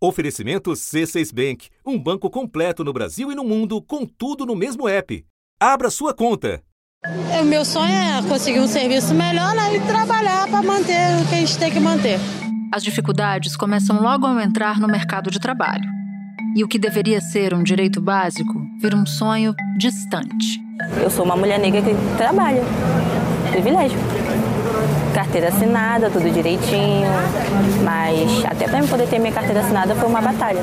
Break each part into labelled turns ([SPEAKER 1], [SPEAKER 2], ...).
[SPEAKER 1] Oferecimento C6 Bank, um banco completo no Brasil e no mundo, com tudo no mesmo app. Abra sua conta.
[SPEAKER 2] O meu sonho é conseguir um serviço melhor né, e trabalhar para manter o que a gente tem que manter.
[SPEAKER 3] As dificuldades começam logo ao entrar no mercado de trabalho. E o que deveria ser um direito básico vira um sonho distante.
[SPEAKER 4] Eu sou uma mulher negra que trabalha. Privilégio carteira assinada, tudo direitinho. Mas até para eu poder ter minha carteira assinada foi uma batalha.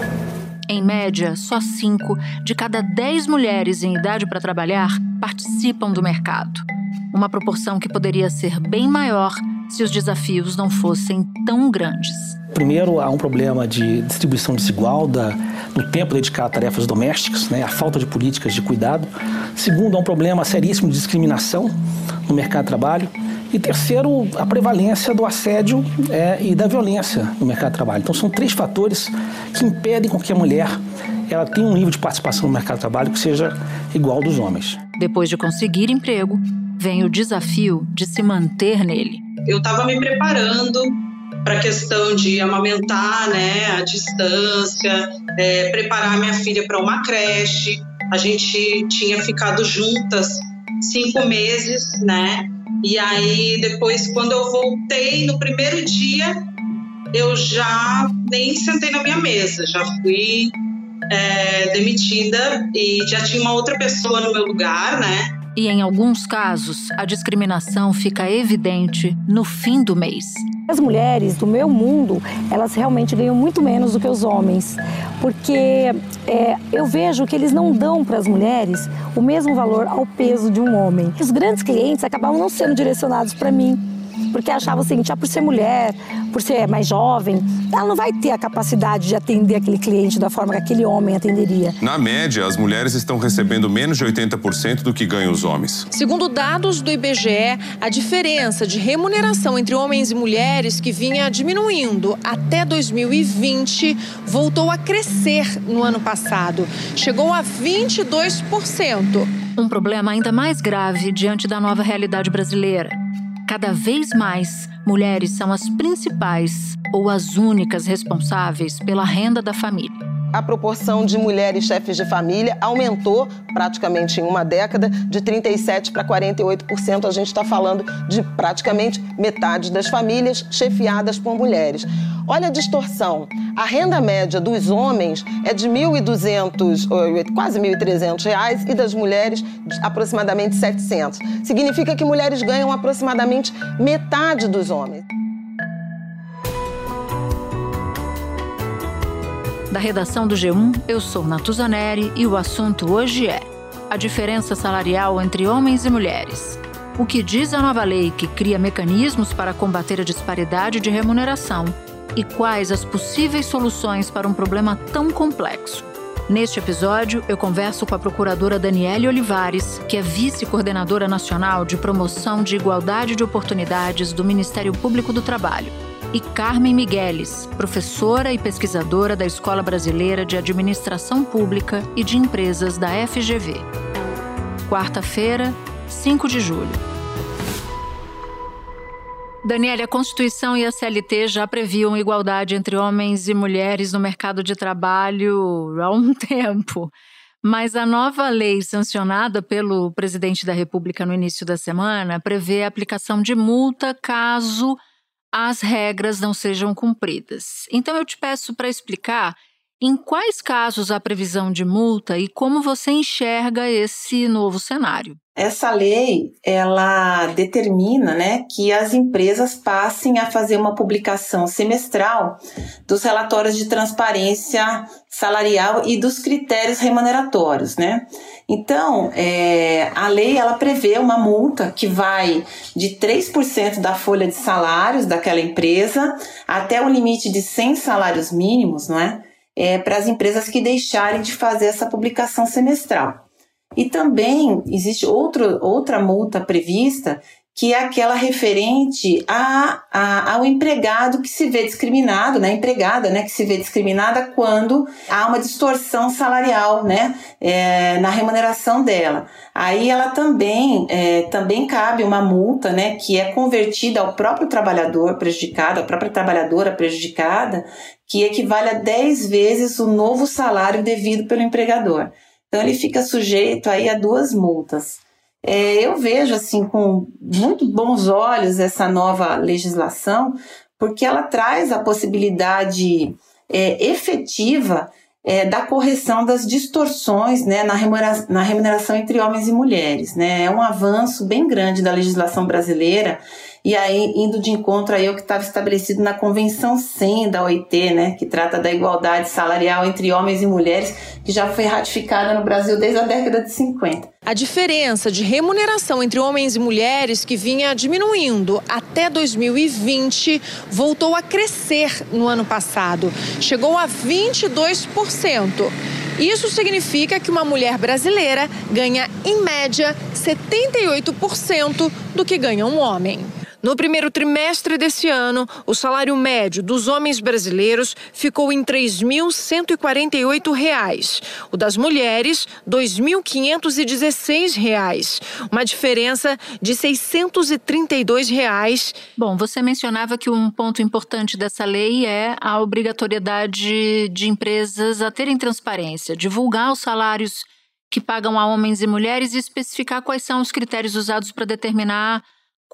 [SPEAKER 3] Em média, só 5 de cada 10 mulheres em idade para trabalhar participam do mercado. Uma proporção que poderia ser bem maior se os desafios não fossem tão grandes.
[SPEAKER 5] Primeiro, há um problema de distribuição desigual da, do tempo dedicado a tarefas domésticas, né, a falta de políticas de cuidado. Segundo, há um problema seríssimo de discriminação no mercado de trabalho. E terceiro, a prevalência do assédio é, e da violência no mercado de trabalho. Então são três fatores que impedem com que a mulher ela tenha um nível de participação no mercado de trabalho que seja igual ao dos homens.
[SPEAKER 3] Depois de conseguir emprego, vem o desafio de se manter nele.
[SPEAKER 6] Eu estava me preparando para a questão de amamentar, né, a distância, é, preparar minha filha para uma creche. A gente tinha ficado juntas cinco meses, né? E aí, depois, quando eu voltei no primeiro dia, eu já nem sentei na minha mesa, já fui é, demitida e já tinha uma outra pessoa no meu lugar, né?
[SPEAKER 3] E em alguns casos, a discriminação fica evidente no fim do mês.
[SPEAKER 7] As mulheres do meu mundo, elas realmente ganham muito menos do que os homens, porque é, eu vejo que eles não dão para as mulheres o mesmo valor ao peso de um homem. Os grandes clientes acabam não sendo direcionados para mim porque achava o seguinte, ah, por ser mulher, por ser mais jovem, ela não vai ter a capacidade de atender aquele cliente da forma que aquele homem atenderia.
[SPEAKER 8] Na média, as mulheres estão recebendo menos de 80% do que ganham os homens.
[SPEAKER 9] Segundo dados do IBGE, a diferença de remuneração entre homens e mulheres, que vinha diminuindo até 2020, voltou a crescer no ano passado. Chegou a 22%.
[SPEAKER 3] Um problema ainda mais grave diante da nova realidade brasileira Cada vez mais, mulheres são as principais ou as únicas responsáveis pela renda da família
[SPEAKER 10] a proporção de mulheres chefes de família aumentou praticamente em uma década, de 37% para 48%. A gente está falando de praticamente metade das famílias chefiadas por mulheres. Olha a distorção. A renda média dos homens é de 1.200, quase 1.300 reais e das mulheres aproximadamente 700. Significa que mulheres ganham aproximadamente metade dos homens.
[SPEAKER 3] Da redação do G1, eu sou Natuzaneri e o assunto hoje é a diferença salarial entre homens e mulheres. O que diz a nova lei que cria mecanismos para combater a disparidade de remuneração e quais as possíveis soluções para um problema tão complexo. Neste episódio, eu converso com a procuradora Daniele Olivares, que é vice-coordenadora nacional de promoção de igualdade de oportunidades do Ministério Público do Trabalho e Carmen Migueles, professora e pesquisadora da Escola Brasileira de Administração Pública e de Empresas da FGV. Quarta-feira, 5 de julho. Daniela, a Constituição e a CLT já previam igualdade entre homens e mulheres no mercado de trabalho há um tempo. Mas a nova lei sancionada pelo presidente da República no início da semana prevê a aplicação de multa caso as regras não sejam cumpridas. Então eu te peço para explicar em quais casos há previsão de multa e como você enxerga esse novo cenário.
[SPEAKER 11] Essa lei, ela determina, né, que as empresas passem a fazer uma publicação semestral dos relatórios de transparência salarial e dos critérios remuneratórios, né? Então, é, a lei, ela prevê uma multa que vai de 3% da folha de salários daquela empresa até o limite de 100 salários mínimos, não é? É para as empresas que deixarem de fazer essa publicação semestral. E também existe outro, outra multa prevista que é aquela referente a, a, ao empregado que se vê discriminado, né, empregada, né, que se vê discriminada quando há uma distorção salarial, né, é, na remuneração dela. Aí ela também, é, também cabe uma multa, né, que é convertida ao próprio trabalhador prejudicado, à própria trabalhadora prejudicada, que equivale a 10 vezes o novo salário devido pelo empregador. Então ele fica sujeito aí a duas multas. É, eu vejo assim com muito bons olhos essa nova legislação, porque ela traz a possibilidade é, efetiva é, da correção das distorções né, na, remuneração, na remuneração entre homens e mulheres. Né? É um avanço bem grande da legislação brasileira e aí indo de encontro aí ao que estava estabelecido na Convenção 100 da OIT, né, que trata da igualdade salarial entre homens e mulheres, que já foi ratificada no Brasil desde a década de 50.
[SPEAKER 9] A diferença de remuneração entre homens e mulheres, que vinha diminuindo até 2020, voltou a crescer no ano passado. Chegou a 22%. Isso significa que uma mulher brasileira ganha, em média, 78% do que ganha um homem. No primeiro trimestre desse ano, o salário médio dos homens brasileiros ficou em R$ 3.148. O das mulheres, R$ 2.516. Uma diferença de 632 reais.
[SPEAKER 3] Bom, você mencionava que um ponto importante dessa lei é a obrigatoriedade de empresas a terem transparência, divulgar os salários que pagam a homens e mulheres e especificar quais são os critérios usados para determinar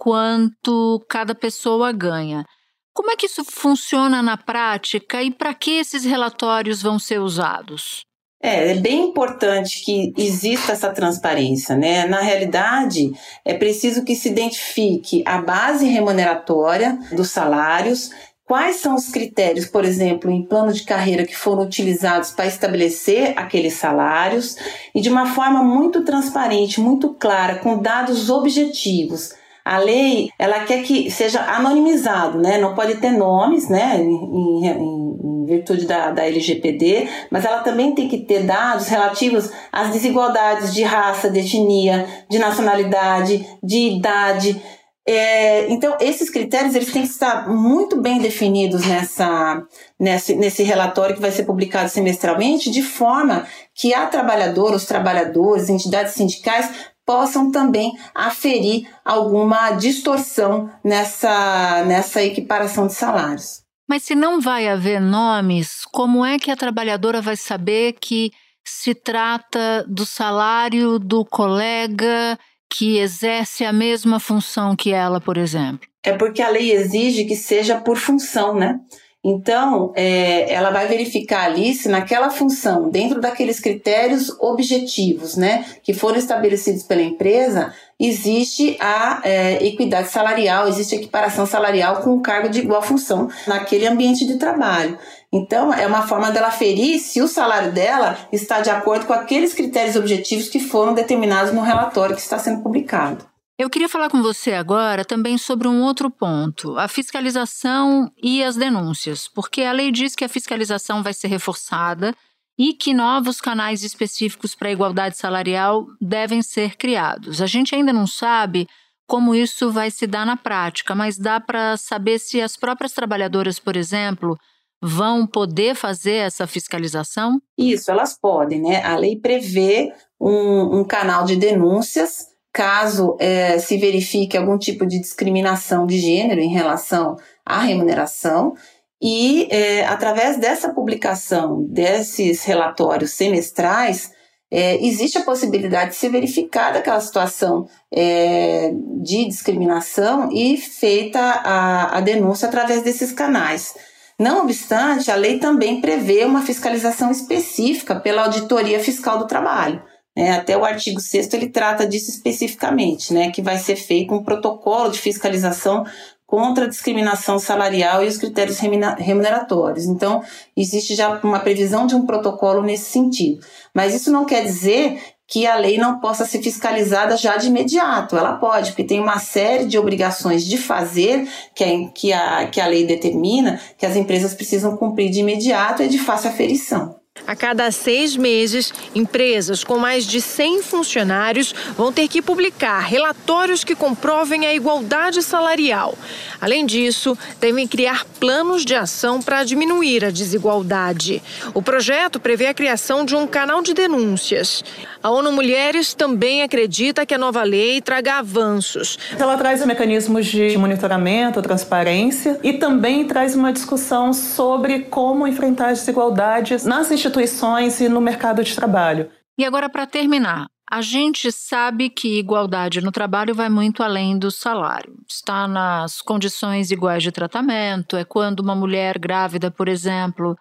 [SPEAKER 3] quanto cada pessoa ganha. Como é que isso funciona na prática e para que esses relatórios vão ser usados?
[SPEAKER 11] É, é bem importante que exista essa transparência, né? Na realidade, é preciso que se identifique a base remuneratória dos salários, quais são os critérios, por exemplo, em plano de carreira que foram utilizados para estabelecer aqueles salários e de uma forma muito transparente, muito clara, com dados objetivos a lei, ela quer que seja anonimizado, né? Não pode ter nomes, né? Em, em, em virtude da, da LGPD, mas ela também tem que ter dados relativos às desigualdades de raça, de etnia, de nacionalidade, de idade. É, então, esses critérios eles têm que estar muito bem definidos nessa, nesse, nesse relatório que vai ser publicado semestralmente, de forma que a trabalhadora, os trabalhadores, entidades sindicais possam também aferir alguma distorção nessa, nessa equiparação de salários.
[SPEAKER 3] Mas se não vai haver nomes, como é que a trabalhadora vai saber que se trata do salário do colega que exerce a mesma função que ela, por exemplo?
[SPEAKER 11] É porque a lei exige que seja por função, né? Então, é, ela vai verificar ali se naquela função, dentro daqueles critérios objetivos, né, que foram estabelecidos pela empresa, existe a é, equidade salarial, existe a equiparação salarial com um cargo de igual função naquele ambiente de trabalho. Então, é uma forma dela ferir se o salário dela está de acordo com aqueles critérios objetivos que foram determinados no relatório que está sendo publicado.
[SPEAKER 3] Eu queria falar com você agora também sobre um outro ponto, a fiscalização e as denúncias, porque a lei diz que a fiscalização vai ser reforçada e que novos canais específicos para a igualdade salarial devem ser criados. A gente ainda não sabe como isso vai se dar na prática, mas dá para saber se as próprias trabalhadoras, por exemplo, vão poder fazer essa fiscalização?
[SPEAKER 11] Isso, elas podem, né? A lei prevê um, um canal de denúncias caso é, se verifique algum tipo de discriminação de gênero em relação à remuneração. E é, através dessa publicação desses relatórios semestrais, é, existe a possibilidade de se verificar aquela situação é, de discriminação e feita a, a denúncia através desses canais. Não obstante, a lei também prevê uma fiscalização específica pela Auditoria Fiscal do Trabalho. É, até o artigo 6 ele trata disso especificamente, né, que vai ser feito um protocolo de fiscalização contra a discriminação salarial e os critérios remuneratórios. Então, existe já uma previsão de um protocolo nesse sentido. Mas isso não quer dizer que a lei não possa ser fiscalizada já de imediato. Ela pode, porque tem uma série de obrigações de fazer que a, que a, que a lei determina que as empresas precisam cumprir de imediato e de fácil aferição.
[SPEAKER 9] A cada seis meses, empresas com mais de 100 funcionários vão ter que publicar relatórios que comprovem a igualdade salarial. Além disso, devem criar planos de ação para diminuir a desigualdade. O projeto prevê a criação de um canal de denúncias. A ONU Mulheres também acredita que a nova lei traga avanços.
[SPEAKER 12] Ela traz mecanismos de monitoramento, transparência e também traz uma discussão sobre como enfrentar as desigualdades nas instituições e no mercado de trabalho.
[SPEAKER 3] E agora, para terminar, a gente sabe que igualdade no trabalho vai muito além do salário. Está nas condições iguais de tratamento, é quando uma mulher grávida, por exemplo,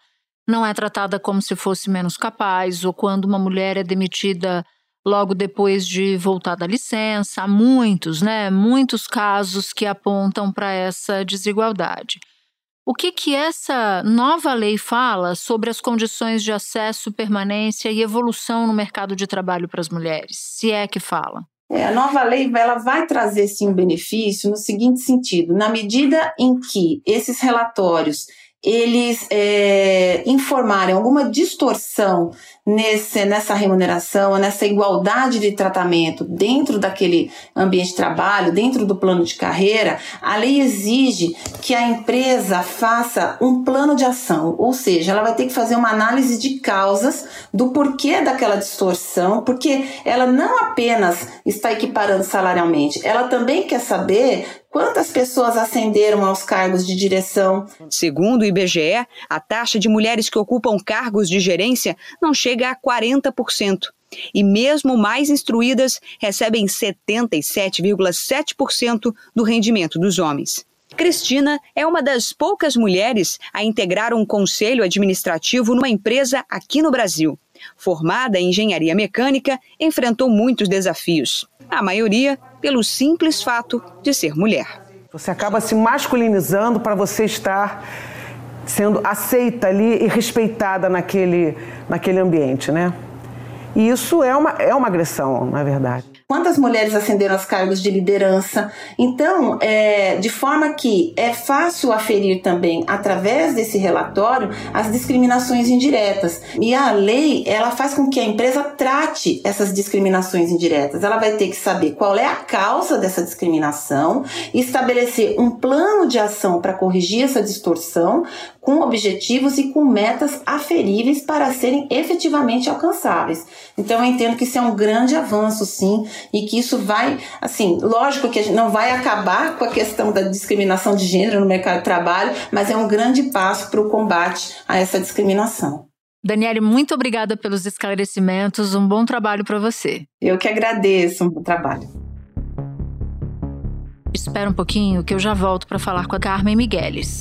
[SPEAKER 3] não é tratada como se fosse menos capaz, ou quando uma mulher é demitida logo depois de voltar da licença. Há muitos, né? Muitos casos que apontam para essa desigualdade. O que, que essa nova lei fala sobre as condições de acesso, permanência e evolução no mercado de trabalho para as mulheres? Se é que fala.
[SPEAKER 11] É, a nova lei ela vai trazer sim benefício no seguinte sentido: na medida em que esses relatórios eles é, informarem alguma distorção nesse, nessa remuneração, nessa igualdade de tratamento dentro daquele ambiente de trabalho, dentro do plano de carreira, a lei exige que a empresa faça um plano de ação, ou seja, ela vai ter que fazer uma análise de causas do porquê daquela distorção, porque ela não apenas está equiparando salarialmente, ela também quer saber Quantas pessoas ascenderam aos cargos de direção?
[SPEAKER 13] Segundo o IBGE, a taxa de mulheres que ocupam cargos de gerência não chega a 40%. E mesmo mais instruídas recebem 77,7% do rendimento dos homens. Cristina é uma das poucas mulheres a integrar um conselho administrativo numa empresa aqui no Brasil. Formada em engenharia mecânica, enfrentou muitos desafios. A maioria pelo simples fato de ser mulher.
[SPEAKER 14] Você acaba se masculinizando para você estar sendo aceita ali e respeitada naquele, naquele ambiente, né? E isso é uma, é uma agressão, na verdade
[SPEAKER 11] quantas mulheres ascenderam aos cargos de liderança. Então, é, de forma que é fácil aferir também, através desse relatório, as discriminações indiretas. E a lei, ela faz com que a empresa trate essas discriminações indiretas. Ela vai ter que saber qual é a causa dessa discriminação, estabelecer um plano de ação para corrigir essa distorção, com objetivos e com metas aferíveis para serem efetivamente alcançáveis. Então, eu entendo que isso é um grande avanço, sim, e que isso vai, assim, lógico que a gente não vai acabar com a questão da discriminação de gênero no mercado de trabalho, mas é um grande passo para o combate a essa discriminação.
[SPEAKER 3] Daniele, muito obrigada pelos esclarecimentos. Um bom trabalho para você.
[SPEAKER 11] Eu que agradeço. Um bom trabalho.
[SPEAKER 3] Espera um pouquinho que eu já volto para falar com a Carmen Migueles.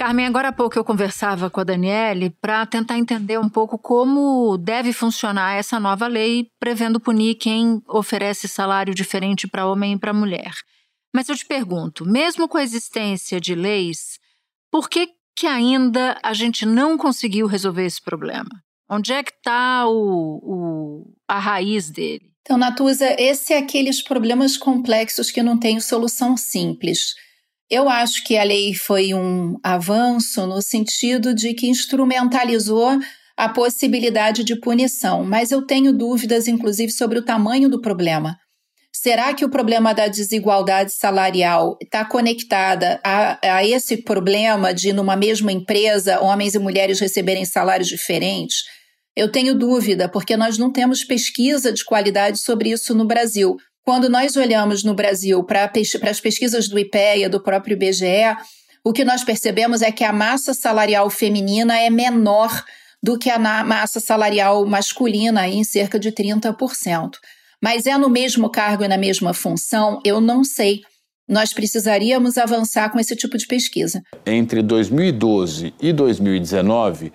[SPEAKER 3] Carmen, agora há pouco eu conversava com a Daniele para tentar entender um pouco como deve funcionar essa nova lei, prevendo punir quem oferece salário diferente para homem e para mulher. Mas eu te pergunto, mesmo com a existência de leis, por que, que ainda a gente não conseguiu resolver esse problema? Onde é que está a raiz dele?
[SPEAKER 15] Então, Natuza, esse é aqueles problemas complexos que não têm solução simples. Eu acho que a lei foi um avanço no sentido de que instrumentalizou a possibilidade de punição, mas eu tenho dúvidas, inclusive, sobre o tamanho do problema. Será que o problema da desigualdade salarial está conectada a, a, esse problema de, numa mesma empresa, homens e mulheres receberem salários diferentes? Eu tenho dúvida, porque nós não temos pesquisa de qualidade sobre isso no Brasil. Quando nós olhamos no Brasil para as pesquisas do IPEA, do próprio IBGE, o que nós percebemos é que a massa salarial feminina é menor do que a massa salarial masculina, em cerca de 30%. Mas é no mesmo cargo e na mesma função? Eu não sei. Nós precisaríamos avançar com esse tipo de pesquisa.
[SPEAKER 16] Entre 2012 e 2019,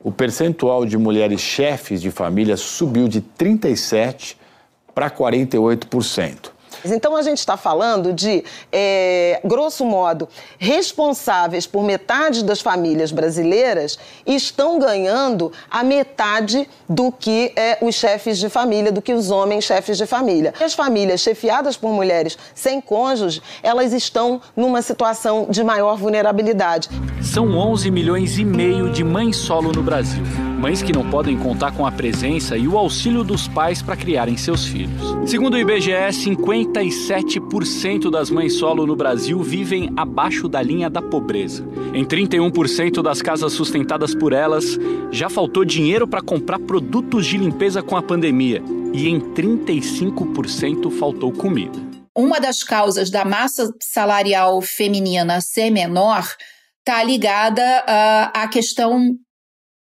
[SPEAKER 16] o percentual de mulheres chefes de família subiu de 37% para 48%.
[SPEAKER 10] Então a gente está falando de, é, grosso modo, responsáveis por metade das famílias brasileiras estão ganhando a metade do que é, os chefes de família, do que os homens chefes de família. As famílias chefiadas por mulheres sem cônjuge, elas estão numa situação de maior vulnerabilidade.
[SPEAKER 17] São 11 milhões e meio de mães solo no Brasil. Mães que não podem contar com a presença e o auxílio dos pais para criarem seus filhos. Segundo o IBGE, 50 37% das mães solo no Brasil vivem abaixo da linha da pobreza. Em 31% das casas sustentadas por elas, já faltou dinheiro para comprar produtos de limpeza com a pandemia. E em 35% faltou comida.
[SPEAKER 15] Uma das causas da massa salarial feminina ser menor está ligada à questão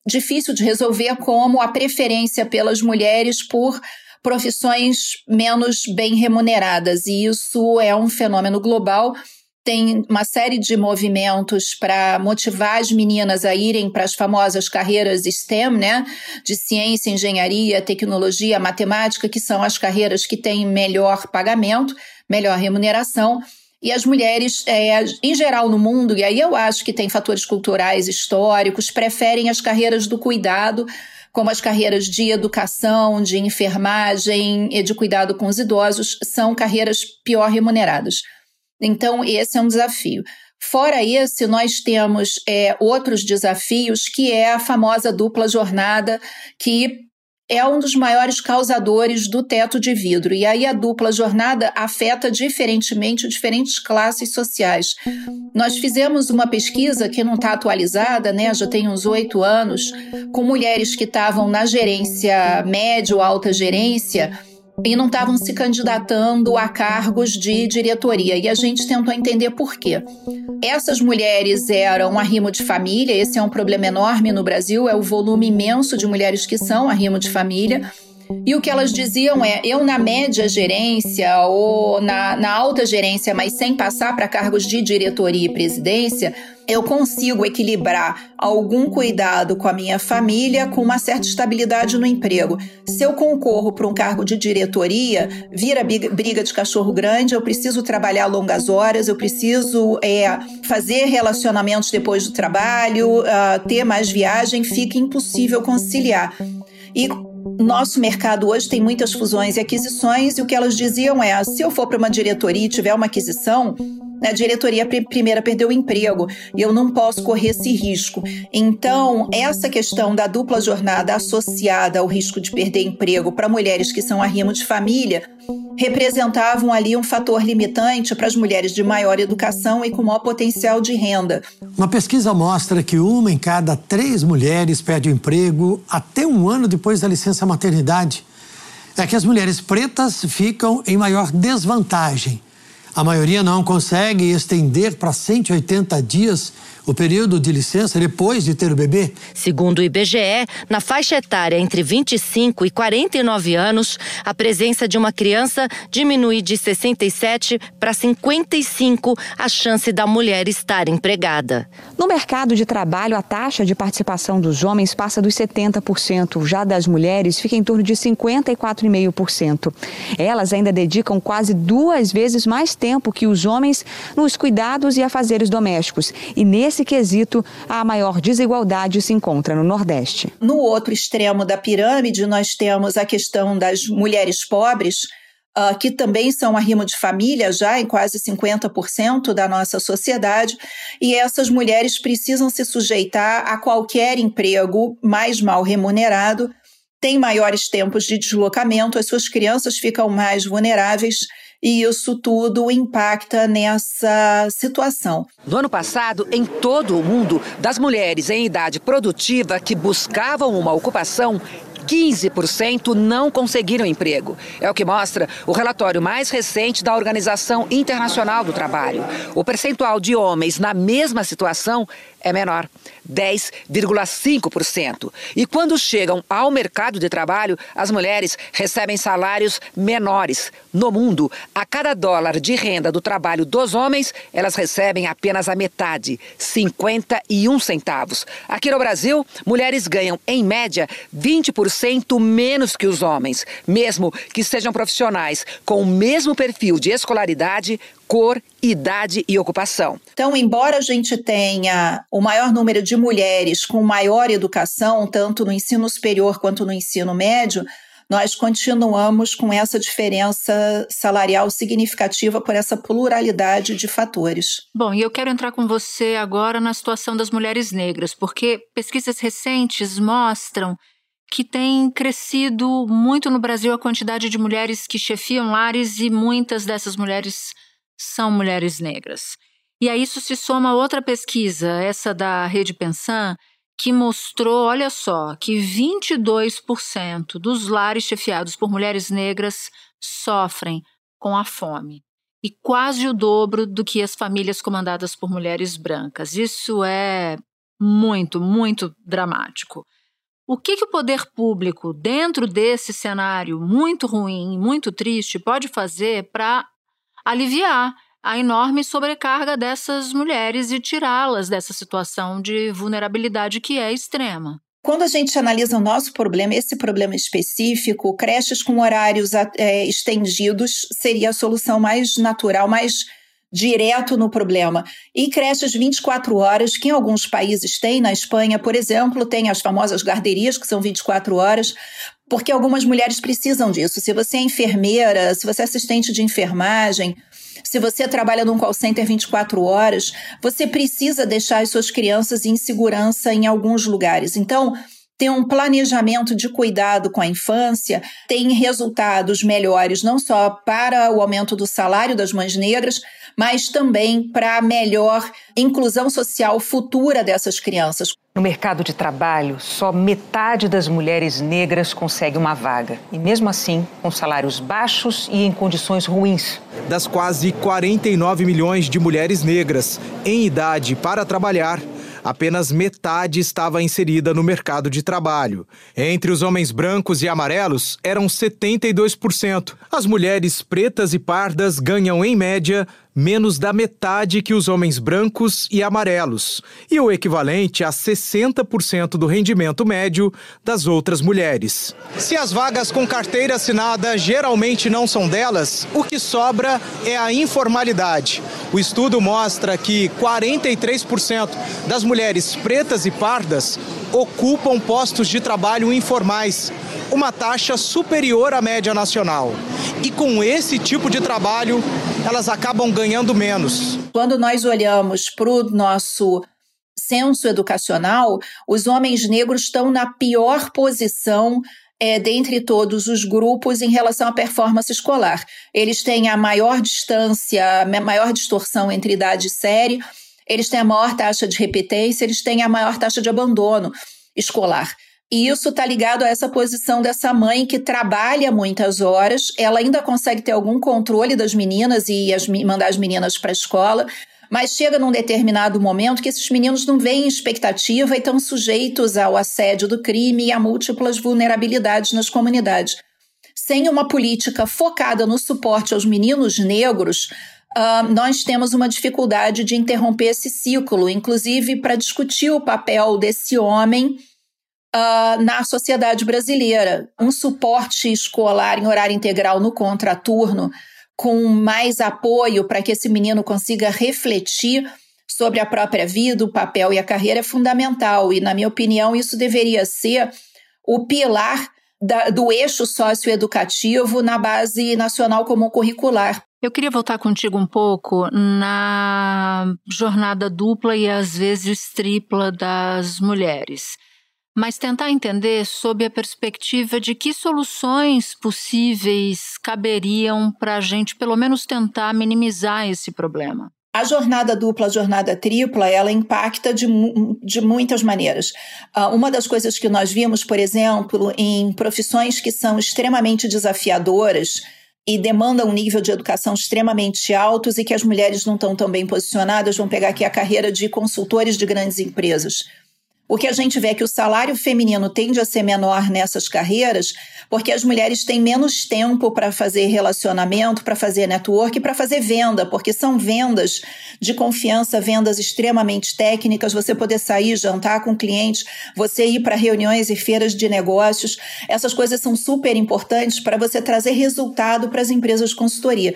[SPEAKER 15] difícil de resolver, como a preferência pelas mulheres por profissões menos bem remuneradas. E isso é um fenômeno global. Tem uma série de movimentos para motivar as meninas a irem para as famosas carreiras STEM, né? De ciência, engenharia, tecnologia, matemática, que são as carreiras que têm melhor pagamento, melhor remuneração. E as mulheres, é, em geral no mundo, e aí eu acho que tem fatores culturais, históricos, preferem as carreiras do cuidado como as carreiras de educação, de enfermagem e de cuidado com os idosos, são carreiras pior remuneradas. Então, esse é um desafio. Fora esse, nós temos é, outros desafios, que é a famosa dupla jornada, que é um dos maiores causadores do teto de vidro. E aí a dupla jornada afeta diferentemente diferentes classes sociais. Nós fizemos uma pesquisa que não está atualizada, né? Já tem uns oito anos, com mulheres que estavam na gerência média ou alta gerência e não estavam se candidatando a cargos de diretoria. E a gente tentou entender por quê. Essas mulheres eram arrimo de família, esse é um problema enorme no Brasil, é o volume imenso de mulheres que são arrimo de família. E o que elas diziam é: eu na média gerência ou na, na alta gerência, mas sem passar para cargos de diretoria e presidência, eu consigo equilibrar algum cuidado com a minha família com uma certa estabilidade no emprego. Se eu concorro para um cargo de diretoria, vira briga de cachorro grande, eu preciso trabalhar longas horas, eu preciso é, fazer relacionamentos depois do trabalho, uh, ter mais viagem, fica impossível conciliar. E nosso mercado hoje tem muitas fusões e aquisições, e o que elas diziam é: se eu for para uma diretoria e tiver uma aquisição, a diretoria primeira perdeu o emprego e eu não posso correr esse risco. Então, essa questão da dupla jornada associada ao risco de perder emprego para mulheres que são arrimo de família representavam ali um fator limitante para as mulheres de maior educação e com maior potencial de renda.
[SPEAKER 18] Uma pesquisa mostra que uma em cada três mulheres perde o emprego até um ano depois da licença maternidade. É que as mulheres pretas ficam em maior desvantagem a maioria não consegue estender para 180 dias o período de licença depois de ter o bebê?
[SPEAKER 19] Segundo o IBGE, na faixa etária entre 25 e 49 anos, a presença de uma criança diminui de 67 para 55 a chance da mulher estar empregada.
[SPEAKER 13] No mercado de trabalho, a taxa de participação dos homens passa dos 70%, já das mulheres fica em torno de 54,5%. Elas ainda dedicam quase duas vezes mais tempo que os homens nos cuidados e afazeres domésticos. E nesse nesse quesito, a maior desigualdade se encontra no Nordeste.
[SPEAKER 15] No outro extremo da pirâmide, nós temos a questão das mulheres pobres, uh, que também são arrimo de família, já em quase 50% da nossa sociedade, e essas mulheres precisam se sujeitar a qualquer emprego mais mal remunerado, têm maiores tempos de deslocamento, as suas crianças ficam mais vulneráveis e isso tudo impacta nessa situação.
[SPEAKER 20] No ano passado, em todo o mundo, das mulheres em idade produtiva que buscavam uma ocupação, 15% não conseguiram emprego. É o que mostra o relatório mais recente da Organização Internacional do Trabalho. O percentual de homens na mesma situação é menor, 10,5%. E quando chegam ao mercado de trabalho, as mulheres recebem salários menores. No mundo, a cada dólar de renda do trabalho dos homens, elas recebem apenas a metade, 51 centavos. Aqui no Brasil, mulheres ganham, em média, 20% menos que os homens, mesmo que sejam profissionais com o mesmo perfil de escolaridade, cor, idade e ocupação.
[SPEAKER 15] Então, embora a gente tenha o maior número de mulheres com maior educação, tanto no ensino superior quanto no ensino médio, nós continuamos com essa diferença salarial significativa por essa pluralidade de fatores.
[SPEAKER 3] Bom, e eu quero entrar com você agora na situação das mulheres negras, porque pesquisas recentes mostram que tem crescido muito no Brasil a quantidade de mulheres que chefiam lares e muitas dessas mulheres são mulheres negras. E a isso se soma outra pesquisa, essa da Rede Pensan, que mostrou, olha só, que 22% dos lares chefiados por mulheres negras sofrem com a fome. E quase o dobro do que as famílias comandadas por mulheres brancas. Isso é muito, muito dramático. O que, que o poder público, dentro desse cenário muito ruim, muito triste, pode fazer para aliviar a enorme sobrecarga dessas mulheres e tirá-las dessa situação de vulnerabilidade que é extrema.
[SPEAKER 15] Quando a gente analisa o nosso problema, esse problema específico, creches com horários é, estendidos seria a solução mais natural, mais direto no problema. E creches 24 horas, que em alguns países tem, na Espanha, por exemplo, tem as famosas guarderias, que são 24 horas, porque algumas mulheres precisam disso. Se você é enfermeira, se você é assistente de enfermagem, se você trabalha num call center 24 horas, você precisa deixar as suas crianças em segurança em alguns lugares. Então, ter um planejamento de cuidado com a infância tem resultados melhores não só para o aumento do salário das mães negras, mas também para a melhor inclusão social futura dessas crianças.
[SPEAKER 20] No mercado de trabalho, só metade das mulheres negras consegue uma vaga. E mesmo assim, com salários baixos e em condições ruins.
[SPEAKER 21] Das quase 49 milhões de mulheres negras em idade para trabalhar, apenas metade estava inserida no mercado de trabalho. Entre os homens brancos e amarelos, eram 72%. As mulheres pretas e pardas ganham, em média, menos da metade que os homens brancos e amarelos, e o equivalente a 60% do rendimento médio das outras mulheres. Se as vagas com carteira assinada geralmente não são delas, o que sobra é a informalidade. O estudo mostra que 43% das mulheres pretas e pardas ocupam postos de trabalho informais, uma taxa superior à média nacional. E com esse tipo de trabalho, elas acabam ganhando menos.
[SPEAKER 15] Quando nós olhamos para o nosso censo educacional, os homens negros estão na pior posição é, dentre todos os grupos em relação à performance escolar. Eles têm a maior distância, a maior distorção entre idade e série, eles têm a maior taxa de repetência, eles têm a maior taxa de abandono escolar. E isso está ligado a essa posição dessa mãe que trabalha muitas horas, ela ainda consegue ter algum controle das meninas e as, mandar as meninas para a escola, mas chega num determinado momento que esses meninos não veem expectativa e estão sujeitos ao assédio do crime e a múltiplas vulnerabilidades nas comunidades. Sem uma política focada no suporte aos meninos negros, uh, nós temos uma dificuldade de interromper esse ciclo, inclusive para discutir o papel desse homem uh, na sociedade brasileira. Um suporte escolar em horário integral no contraturno, com mais apoio para que esse menino consiga refletir sobre a própria vida, o papel e a carreira é fundamental. E, na minha opinião, isso deveria ser o pilar da, do eixo socioeducativo na base nacional comum curricular.
[SPEAKER 3] Eu queria voltar contigo um pouco na jornada dupla e às vezes tripla das mulheres mas tentar entender sob a perspectiva de que soluções possíveis caberiam para a gente, pelo menos, tentar minimizar esse problema.
[SPEAKER 15] A jornada dupla, a jornada tripla, ela impacta de, de muitas maneiras. Uh, uma das coisas que nós vimos, por exemplo, em profissões que são extremamente desafiadoras, e demandam um nível de educação extremamente altos e que as mulheres não estão tão bem posicionadas, vão pegar aqui a carreira de consultores de grandes empresas. O que a gente vê é que o salário feminino tende a ser menor nessas carreiras, porque as mulheres têm menos tempo para fazer relacionamento, para fazer network para fazer venda, porque são vendas de confiança, vendas extremamente técnicas, você poder sair, jantar com clientes, você ir para reuniões e feiras de negócios. Essas coisas são super importantes para você trazer resultado para as empresas de consultoria.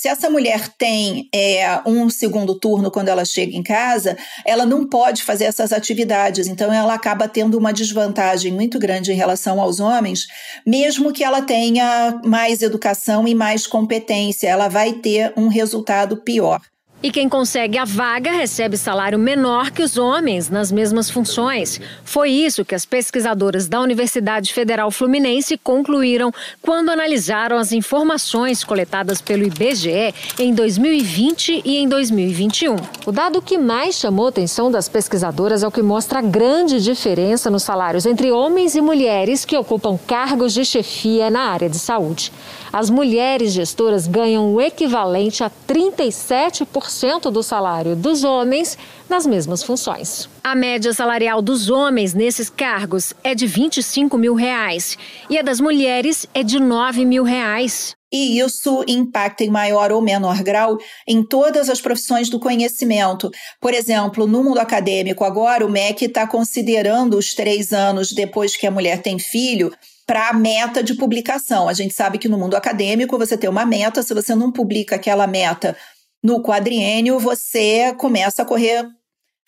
[SPEAKER 15] Se essa mulher tem é, um segundo turno quando ela chega em casa, ela não pode fazer essas atividades, então ela acaba tendo uma desvantagem muito grande em relação aos homens, mesmo que ela tenha mais educação e mais competência, ela vai ter um resultado pior.
[SPEAKER 22] E quem consegue a vaga recebe salário menor que os homens nas mesmas funções. Foi isso que as pesquisadoras da Universidade Federal Fluminense concluíram quando analisaram as informações coletadas pelo IBGE em 2020 e em 2021. O dado que mais chamou a atenção das pesquisadoras é o que mostra a grande diferença nos salários entre homens e mulheres que ocupam cargos de chefia na área de saúde. As mulheres gestoras ganham o equivalente a 37% do salário dos homens nas mesmas funções. A média salarial dos homens nesses cargos é de 25 mil reais e a das mulheres é de 9 mil reais.
[SPEAKER 15] E isso impacta em maior ou menor grau em todas as profissões do conhecimento. Por exemplo, no mundo acadêmico, agora o MEC está considerando os três anos depois que a mulher tem filho para a meta de publicação. A gente sabe que no mundo acadêmico você tem uma meta, se você não publica aquela meta no quadriênio, você começa a correr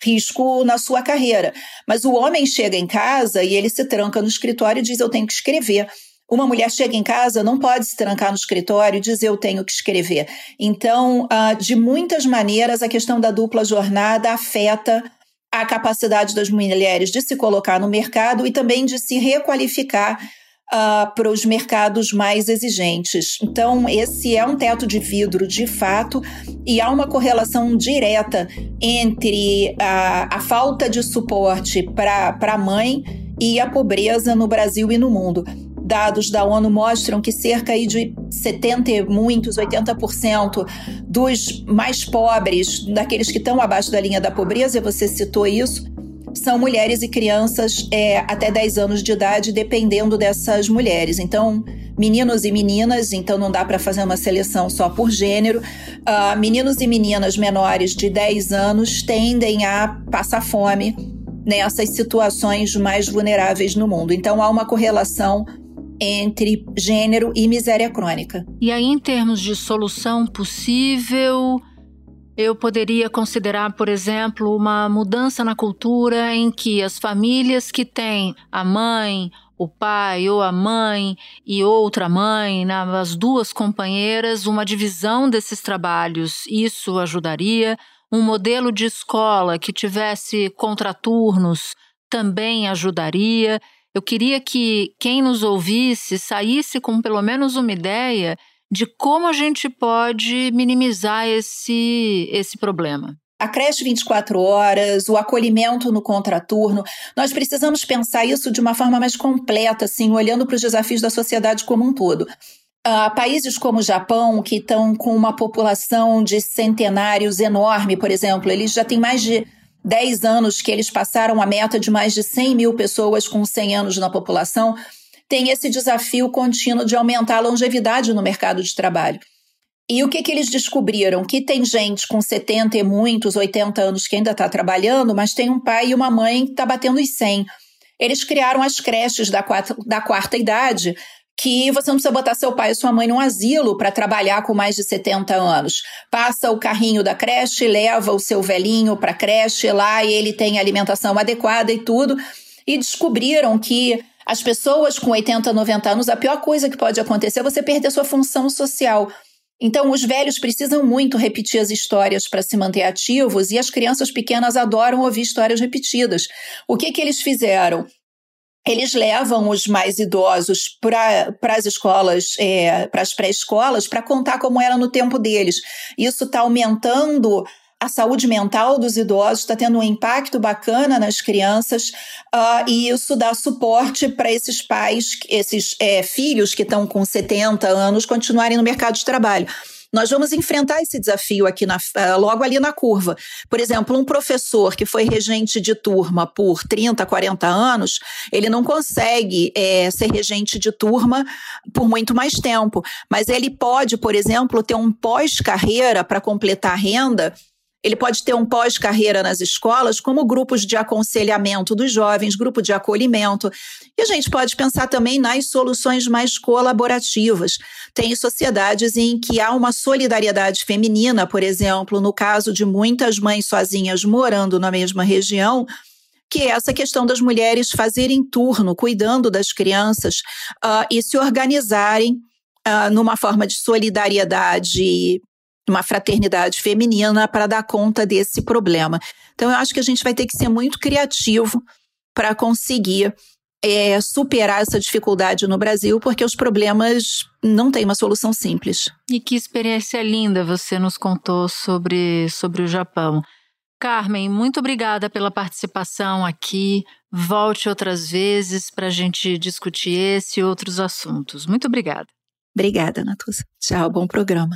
[SPEAKER 15] risco na sua carreira. Mas o homem chega em casa e ele se tranca no escritório e diz: Eu tenho que escrever. Uma mulher chega em casa, não pode se trancar no escritório e dizer eu tenho que escrever. Então, ah, de muitas maneiras, a questão da dupla jornada afeta a capacidade das mulheres de se colocar no mercado e também de se requalificar uh, para os mercados mais exigentes. Então, esse é um teto de vidro de fato, e há uma correlação direta entre a, a falta de suporte para a mãe e a pobreza no Brasil e no mundo. Dados da ONU mostram que cerca de 70, muitos, 80% dos mais pobres, daqueles que estão abaixo da linha da pobreza, você citou isso, são mulheres e crianças é, até 10 anos de idade, dependendo dessas mulheres. Então, meninos e meninas, então não dá para fazer uma seleção só por gênero. Uh, meninos e meninas menores de 10 anos tendem a passar fome nessas situações mais vulneráveis no mundo. Então, há uma correlação entre gênero e miséria crônica.
[SPEAKER 3] E aí, em termos de solução possível, eu poderia considerar, por exemplo, uma mudança na cultura em que as famílias que têm a mãe, o pai ou a mãe e outra mãe, né, as duas companheiras, uma divisão desses trabalhos, isso ajudaria. Um modelo de escola que tivesse contraturnos também ajudaria. Eu queria que quem nos ouvisse saísse com pelo menos uma ideia de como a gente pode minimizar esse, esse problema.
[SPEAKER 15] A creche 24 horas, o acolhimento no contraturno, nós precisamos pensar isso de uma forma mais completa, assim, olhando para os desafios da sociedade como um todo. Uh, países como o Japão, que estão com uma população de centenários enorme, por exemplo, eles já têm mais de 10 anos que eles passaram a meta de mais de 100 mil pessoas com 100 anos na população tem esse desafio contínuo de aumentar a longevidade no mercado de trabalho. E o que, que eles descobriram? Que tem gente com 70 e muitos, 80 anos que ainda está trabalhando, mas tem um pai e uma mãe que está batendo os 100. Eles criaram as creches da quarta, da quarta idade, que você não precisa botar seu pai e sua mãe num asilo para trabalhar com mais de 70 anos. Passa o carrinho da creche, leva o seu velhinho para a creche lá e ele tem alimentação adequada e tudo. E descobriram que as pessoas com 80, 90 anos, a pior coisa que pode acontecer é você perder sua função social. Então, os velhos precisam muito repetir as histórias para se manter ativos e as crianças pequenas adoram ouvir histórias repetidas. O que, que eles fizeram? Eles levam os mais idosos para as escolas, é, para as pré-escolas, para contar como era no tempo deles. Isso está aumentando a saúde mental dos idosos está tendo um impacto bacana nas crianças uh, e isso dá suporte para esses pais, esses é, filhos que estão com 70 anos continuarem no mercado de trabalho. Nós vamos enfrentar esse desafio aqui na, uh, logo ali na curva. Por exemplo, um professor que foi regente de turma por 30, 40 anos, ele não consegue é, ser regente de turma por muito mais tempo. Mas ele pode, por exemplo, ter um pós-carreira para completar a renda ele pode ter um pós-carreira nas escolas, como grupos de aconselhamento dos jovens, grupo de acolhimento. E a gente pode pensar também nas soluções mais colaborativas. Tem sociedades em que há uma solidariedade feminina, por exemplo, no caso de muitas mães sozinhas morando na mesma região, que é essa questão das mulheres fazerem turno, cuidando das crianças uh, e se organizarem uh, numa forma de solidariedade uma fraternidade feminina para dar conta desse problema. Então, eu acho que a gente vai ter que ser muito criativo para conseguir é, superar essa dificuldade no Brasil, porque os problemas não têm uma solução simples.
[SPEAKER 3] E que experiência linda você nos contou sobre, sobre o Japão. Carmen, muito obrigada pela participação aqui. Volte outras vezes para a gente discutir esse e outros assuntos. Muito obrigada.
[SPEAKER 15] Obrigada, Natuza. Tchau, bom programa.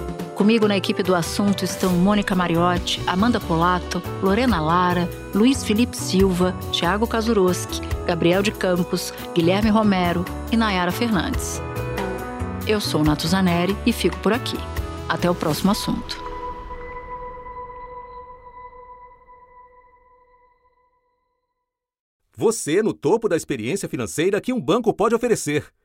[SPEAKER 3] Comigo na equipe do assunto estão Mônica Mariotti, Amanda Polato, Lorena Lara, Luiz Felipe Silva, Tiago Kazuroski, Gabriel de Campos, Guilherme Romero e Nayara Fernandes. Eu sou Natuzaneri e fico por aqui. Até o próximo assunto.
[SPEAKER 23] Você no topo da experiência financeira que um banco pode oferecer.